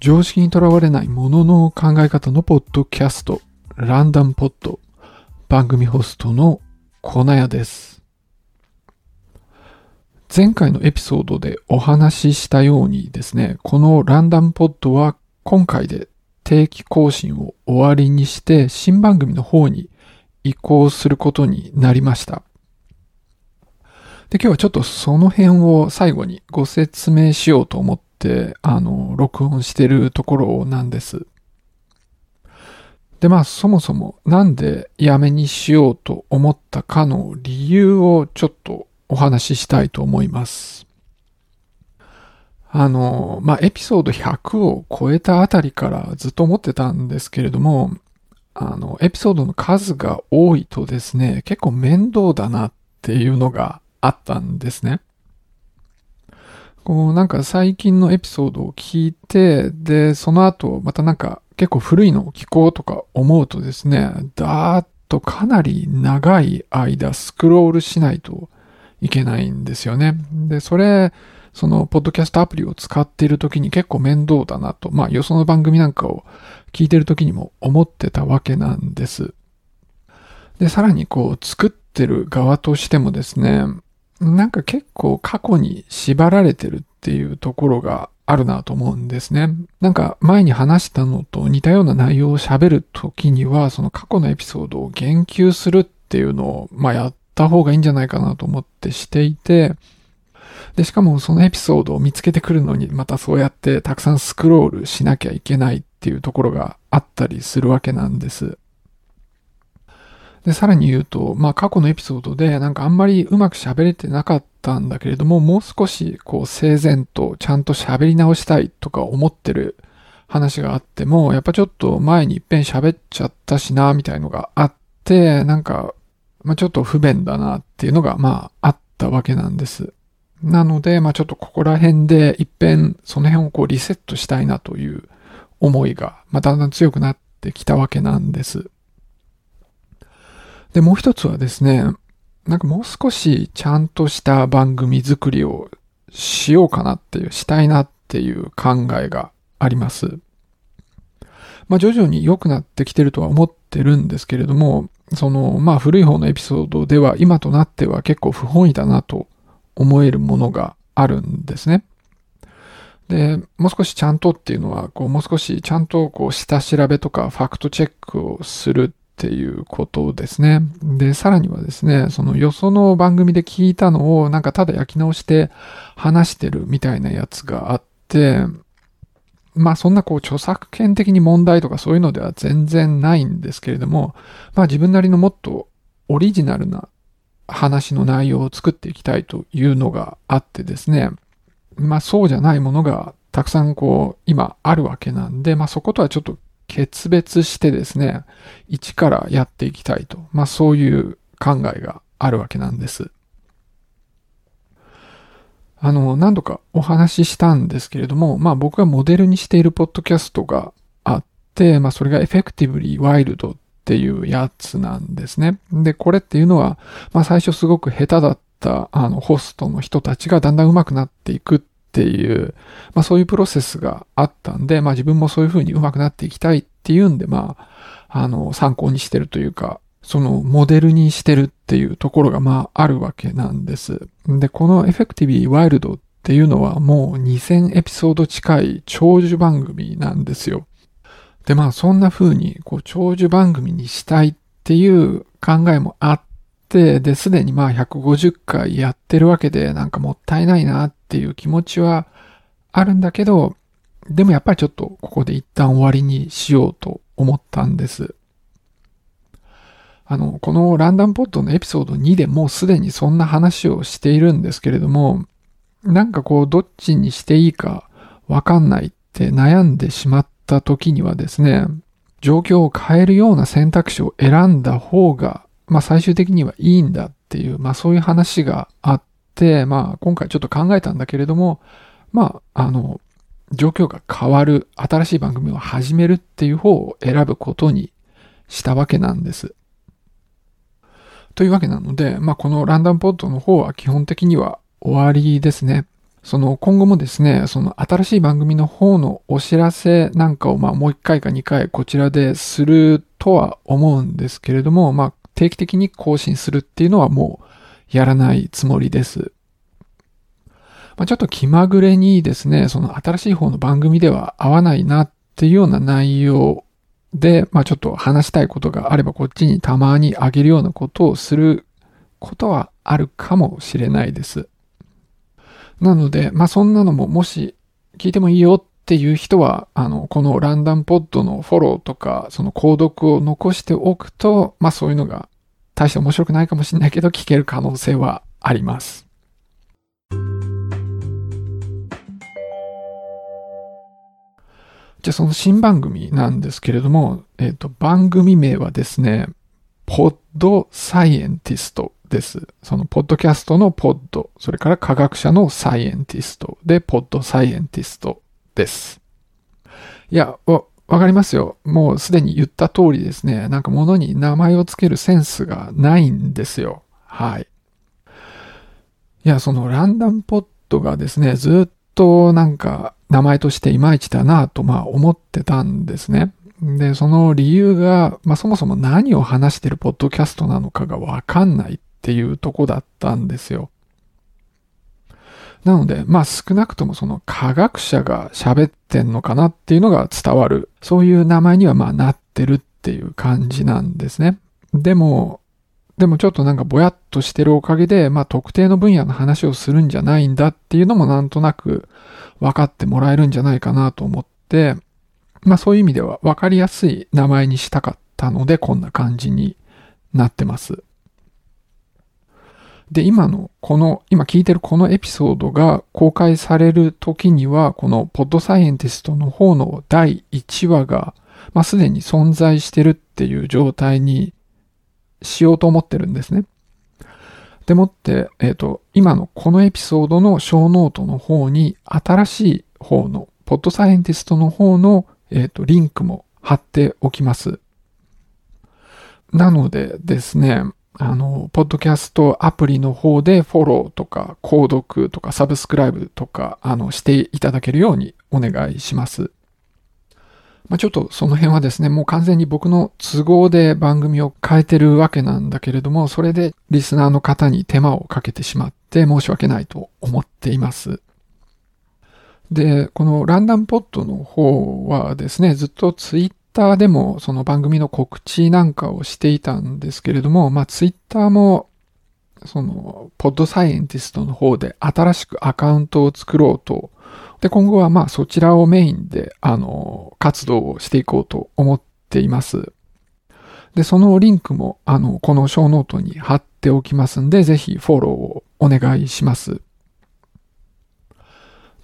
常識にとらわれないものの考え方のポッドキャスト、ランダムポッド、番組ホストのコナヤです。前回のエピソードでお話ししたようにですね、このランダムポッドは今回で定期更新を終わりにして新番組の方に移行することになりました。で、今日はちょっとその辺を最後にご説明しようと思って、あの、録音してるところなんです。で、まあ、そもそもなんでやめにしようと思ったかの理由をちょっとお話ししたいと思います。あの、まあ、エピソード100を超えたあたりからずっと思ってたんですけれども、あの、エピソードの数が多いとですね、結構面倒だなっていうのがあったんですね。こうなんか最近のエピソードを聞いて、で、その後またなんか結構古いのを聞こうとか思うとですね、だーっとかなり長い間スクロールしないといけないんですよね。で、それ、その、ポッドキャストアプリを使っている時に結構面倒だなと、まあ、よその番組なんかを聞いてる時にも思ってたわけなんです。で、さらにこう、作ってる側としてもですね、なんか結構過去に縛られてるっていうところがあるなと思うんですね。なんか前に話したのと似たような内容を喋るときには、その過去のエピソードを言及するっていうのを、まあやった方がいいんじゃないかなと思ってしていて、で、しかもそのエピソードを見つけてくるのに、またそうやってたくさんスクロールしなきゃいけないっていうところがあったりするわけなんです。で、さらに言うと、まあ過去のエピソードでなんかあんまりうまく喋れてなかったんだけれども、もう少しこう整然とちゃんと喋り直したいとか思ってる話があっても、やっぱちょっと前に一遍喋っちゃったしな、みたいのがあって、なんか、まあちょっと不便だなっていうのがまああったわけなんです。なので、まあちょっとここら辺で一遍その辺をこうリセットしたいなという思いが、まあだんだん強くなってきたわけなんです。で、もう一つはですね、なんかもう少しちゃんとした番組作りをしようかなっていう、したいなっていう考えがあります。まあ徐々に良くなってきてるとは思ってるんですけれども、その、まあ古い方のエピソードでは今となっては結構不本意だなと思えるものがあるんですね。で、もう少しちゃんとっていうのは、こう、もう少しちゃんとこう、下調べとかファクトチェックをするっていうことですね。で、さらにはですね、そのよその番組で聞いたのをなんかただ焼き直して話してるみたいなやつがあって、まあそんなこう著作権的に問題とかそういうのでは全然ないんですけれども、まあ自分なりのもっとオリジナルな話の内容を作っていきたいというのがあってですね、まあそうじゃないものがたくさんこう今あるわけなんで、まあそことはちょっと決別してですね、一からやっていきたいと。まあそういう考えがあるわけなんです。あの、何度かお話ししたんですけれども、まあ僕がモデルにしているポッドキャストがあって、まあそれが Effectively Wild っていうやつなんですね。で、これっていうのは、まあ最初すごく下手だったあのホストの人たちがだんだん上手くなっていくっっていう、まあそういうプロセスがあったんで、まあ自分もそういう風に上手くなっていきたいっていうんで、まあ、あの、参考にしてるというか、そのモデルにしてるっていうところがまああるわけなんです。で、このエフェクティビーワイルドっていうのはもう2000エピソード近い長寿番組なんですよ。で、まあそんな風にこう長寿番組にしたいっていう考えもあって、で、すでにまあ150回やってるわけで、なんかもったいないなっっていう気持ちはあるんだけど、でもやっぱりちょっとここで一旦終わりにしようと思ったんです。あの、このランダムポッドのエピソード2でもうすでにそんな話をしているんですけれども、なんかこう、どっちにしていいかわかんないって悩んでしまった時にはですね、状況を変えるような選択肢を選んだ方がまあ最終的にはいいんだっていう、まあそういう話があって、まあ今回ちょっと考えたんだけれども、まああの、状況が変わる、新しい番組を始めるっていう方を選ぶことにしたわけなんです。というわけなので、まあこのランダムポッドの方は基本的には終わりですね。その今後もですね、その新しい番組の方のお知らせなんかをまあもう1回か2回こちらでするとは思うんですけれども、まあ定期的に更新するっていうのはもうやらないつもりです。まあ、ちょっと気まぐれにですね、その新しい方の番組では合わないなっていうような内容で、まあちょっと話したいことがあればこっちにたまにあげるようなことをすることはあるかもしれないです。なので、まあそんなのももし聞いてもいいよっていう人は、あの、このランダムポッドのフォローとか、その購読を残しておくと、まあそういうのが大して面白くないかもしれないけど聞ける可能性はあります。じゃあその新番組なんですけれども、えっ、ー、と、番組名はですね、ポッドサイエンティストです。そのポッドキャストのポッド、それから科学者のサイエンティストで、ポッドサイエンティストです。いや、わ、かりますよ。もうすでに言った通りですね。なんか物に名前をつけるセンスがないんですよ。はい。いや、そのランダムポッドがですね、ずっとなんか名前としていまいちだなとまあ思ってたんですね。で、その理由が、まあそもそも何を話してるポッドキャストなのかがわかんないっていうとこだったんですよ。なので、まあ少なくともその科学者が喋ってんのかなっていうのが伝わる。そういう名前にはまあなってるっていう感じなんですね。でも、でもちょっとなんかぼやっとしてるおかげで、まあ特定の分野の話をするんじゃないんだっていうのもなんとなく分かってもらえるんじゃないかなと思って、まあそういう意味では分かりやすい名前にしたかったのでこんな感じになってます。で、今のこの、今聞いてるこのエピソードが公開される時には、このポッドサイエンティストの方の第1話が、まあすでに存在してるっていう状態にしようと思ってるんですね。でもって、えっ、ー、と、今のこのエピソードのショーノートの方に、新しい方の、ポッドサイエンティストの方の、えっ、ー、と、リンクも貼っておきます。なのでですね、あの、ポッドキャストアプリの方でフォローとか、購読とか、サブスクライブとか、あの、していただけるようにお願いします。まあ、ちょっとその辺はですね、もう完全に僕の都合で番組を変えてるわけなんだけれども、それでリスナーの方に手間をかけてしまって申し訳ないと思っています。で、このランダムポットの方はですね、ずっとツイッターでもその番組の告知なんかをしていたんですけれども、まあツイッターもそのポッドサイエンティストの方で新しくアカウントを作ろうとで、今後はまあそちらをメインで、あの、活動をしていこうと思っています。で、そのリンクも、あの、このショーノートに貼っておきますんで、ぜひフォローをお願いします。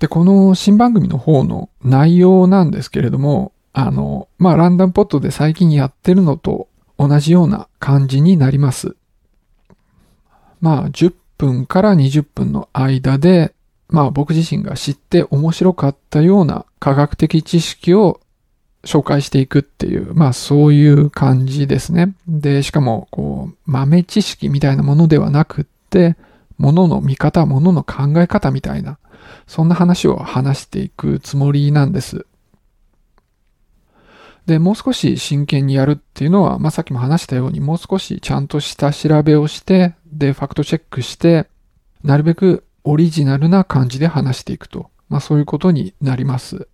で、この新番組の方の内容なんですけれども、あの、まあ、ランダムポッドで最近やってるのと同じような感じになります。まあ、10分から20分の間で、まあ僕自身が知って面白かったような科学的知識を紹介していくっていう、まあそういう感じですね。で、しかも、こう、豆知識みたいなものではなくって、ものの見方、ものの考え方みたいな、そんな話を話していくつもりなんです。で、もう少し真剣にやるっていうのは、まあさっきも話したように、もう少しちゃんとした調べをして、で、ファクトチェックして、なるべくオリジナルな感じで話していくと。まあそういうことになります。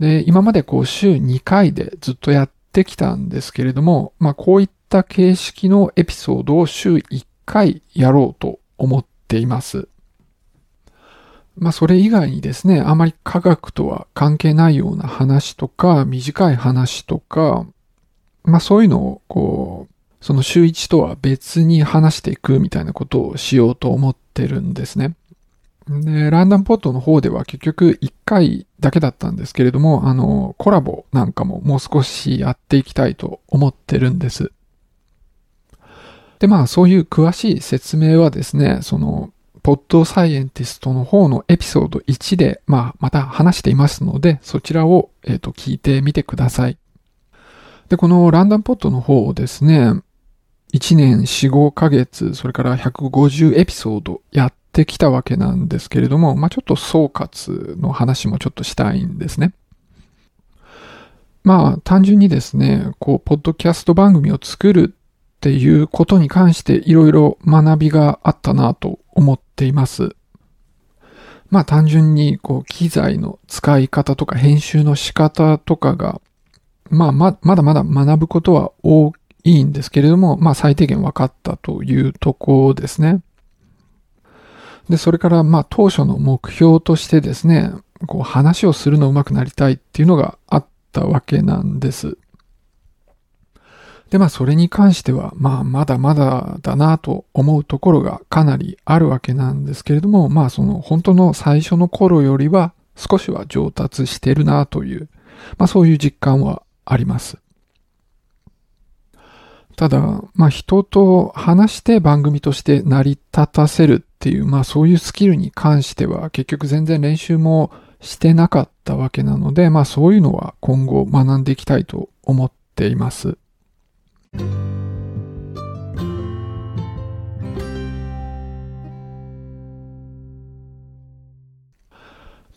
で、今までこう週2回でずっとやってきたんですけれども、まあこういった形式のエピソードを週1回やろうと思っています。まあそれ以外にですね、あまり科学とは関係ないような話とか、短い話とか、まあそういうのをこう、その週一とは別に話していくみたいなことをしようと思ってるんですね。で、ランダムポットの方では結局1回だけだったんですけれども、あの、コラボなんかももう少しやっていきたいと思ってるんです。で、まあそういう詳しい説明はですね、その、ポッドサイエンティストの方のエピソード1で、まあまた話していますので、そちらを、えっ、ー、と、聞いてみてください。で、このランダムポットの方をですね、1年4、5ヶ月、それから150エピソードやっってきたわけなんですけれども、まあちょっと総括の話もちょっとしたいんですね。まあ単純にですね、こう、ポッドキャスト番組を作るっていうことに関していろいろ学びがあったなと思っています。まあ単純にこう機材の使い方とか編集の仕方とかが、まあままだまだ学ぶことは多いんですけれども、まあ最低限分かったというところですね。で、それからまあ当初の目標としてですね、こう話をするの上手くなりたいっていうのがあったわけなんです。で、まあそれに関しては、まあまだまだだなと思うところがかなりあるわけなんですけれども、まあその本当の最初の頃よりは少しは上達してるなという、まあそういう実感はあります。ただ、まあ人と話して番組として成り立たせるっていう、まあそういうスキルに関しては結局全然練習もしてなかったわけなので、まあそういうのは今後学んでいきたいと思っています。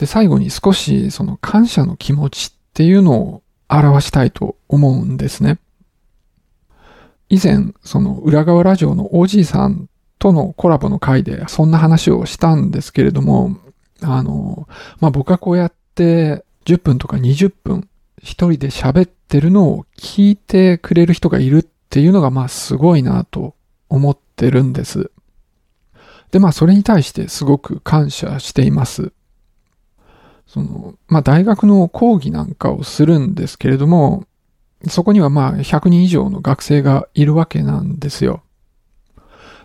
で、最後に少しその感謝の気持ちっていうのを表したいと思うんですね。以前、その裏側ラジオの OG さんとのコラボの回でそんな話をしたんですけれども、あの、まあ、僕がこうやって10分とか20分一人で喋ってるのを聞いてくれる人がいるっていうのがまあすごいなと思ってるんです。で、まあそれに対してすごく感謝しています。その、まあ大学の講義なんかをするんですけれども、そこにはまあ100人以上の学生がいるわけなんですよ。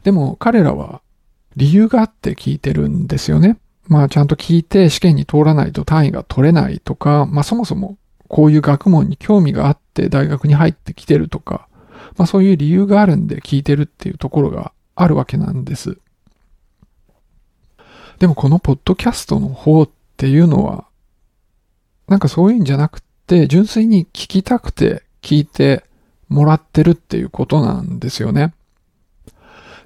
でも彼らは理由があって聞いてるんですよね。まあちゃんと聞いて試験に通らないと単位が取れないとか、まあそもそもこういう学問に興味があって大学に入ってきてるとか、まあそういう理由があるんで聞いてるっていうところがあるわけなんです。でもこのポッドキャストの方っていうのは、なんかそういうんじゃなくて、純粋に聞きたくて聞いてもらってるっていうことなんですよね。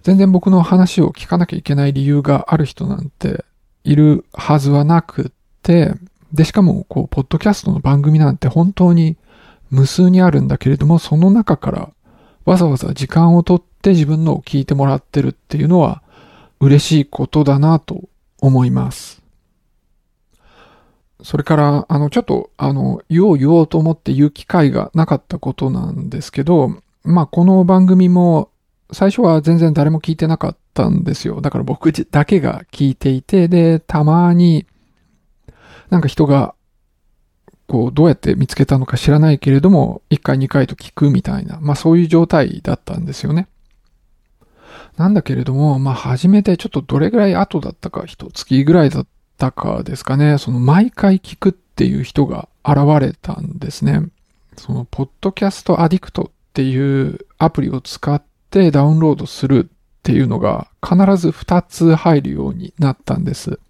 全然僕の話を聞かなきゃいけない理由がある人なんているはずはなくって、で、しかも、こう、ポッドキャストの番組なんて本当に無数にあるんだけれども、その中からわざわざ時間をとって自分のを聞いてもらってるっていうのは嬉しいことだなと思います。それから、あの、ちょっと、あの、言おう言おうと思って言う機会がなかったことなんですけど、まあ、この番組も、最初は全然誰も聞いてなかったんですよ。だから僕だけが聞いていて、で、たまに、なんか人がこう、どうやって見つけたのか知らないけれども、1回2回と聞くみたいな、まあそういう状態だったんですよね。なんだけれども、まあ初めてちょっとどれぐらい後だったか、一月ぐらいだったかですかね、その毎回聞くっていう人が現れたんですね。その、ポッドキャストアディクトっていうアプリを使ってダウンロードするっていうのが必ず2つ入るようになったんです。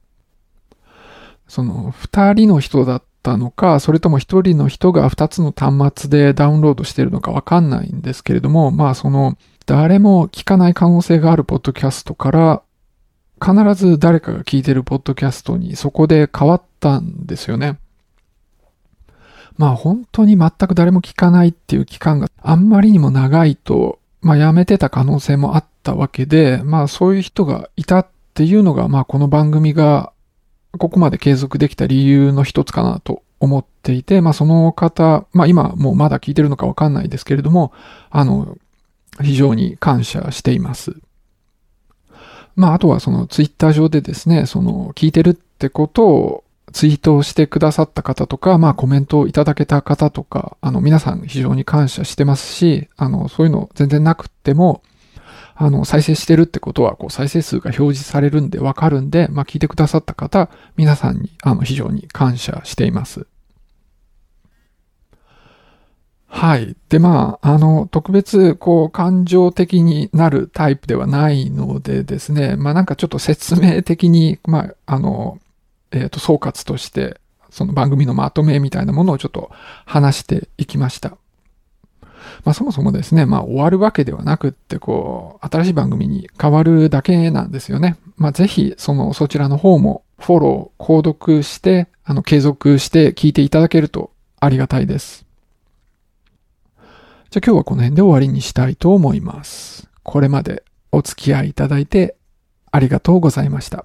その、2人の人だったのか、それとも一人の人が二つの端末でダウンロードしてるのかわかんないんですけれども、まあその、誰も聞かない可能性があるポッドキャストから、必ず誰かが聞いてるポッドキャストにそこで変わったんですよね。まあ本当に全く誰も聞かないっていう期間があんまりにも長いと、まあやめてた可能性もあったわけで、まあそういう人がいたっていうのが、まあこの番組がここまで継続できた理由の一つかなと思っていて、まあその方、まあ今もうまだ聞いてるのかわかんないですけれども、あの、非常に感謝しています。まああとはそのツイッター上でですね、その聞いてるってことをツイートしてくださった方とか、まあコメントをいただけた方とか、あの皆さん非常に感謝してますし、あのそういうの全然なくっても、あの、再生してるってことは、こう、再生数が表示されるんでわかるんで、まあ、聞いてくださった方、皆さんに、あの、非常に感謝しています。はい。で、まあ、あの、特別、こう、感情的になるタイプではないのでですね、まあ、なんかちょっと説明的に、まあ、あの、えっ、ー、と、総括として、その番組のまとめみたいなものをちょっと話していきました。まあそもそもですね、まあ終わるわけではなくって、こう、新しい番組に変わるだけなんですよね。まあ、ぜひ、その、そちらの方もフォロー、購読して、あの、継続して聞いていただけるとありがたいです。じゃあ今日はこの辺で終わりにしたいと思います。これまでお付き合いいただいてありがとうございました。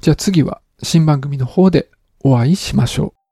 じゃあ次は新番組の方でお会いしましょう。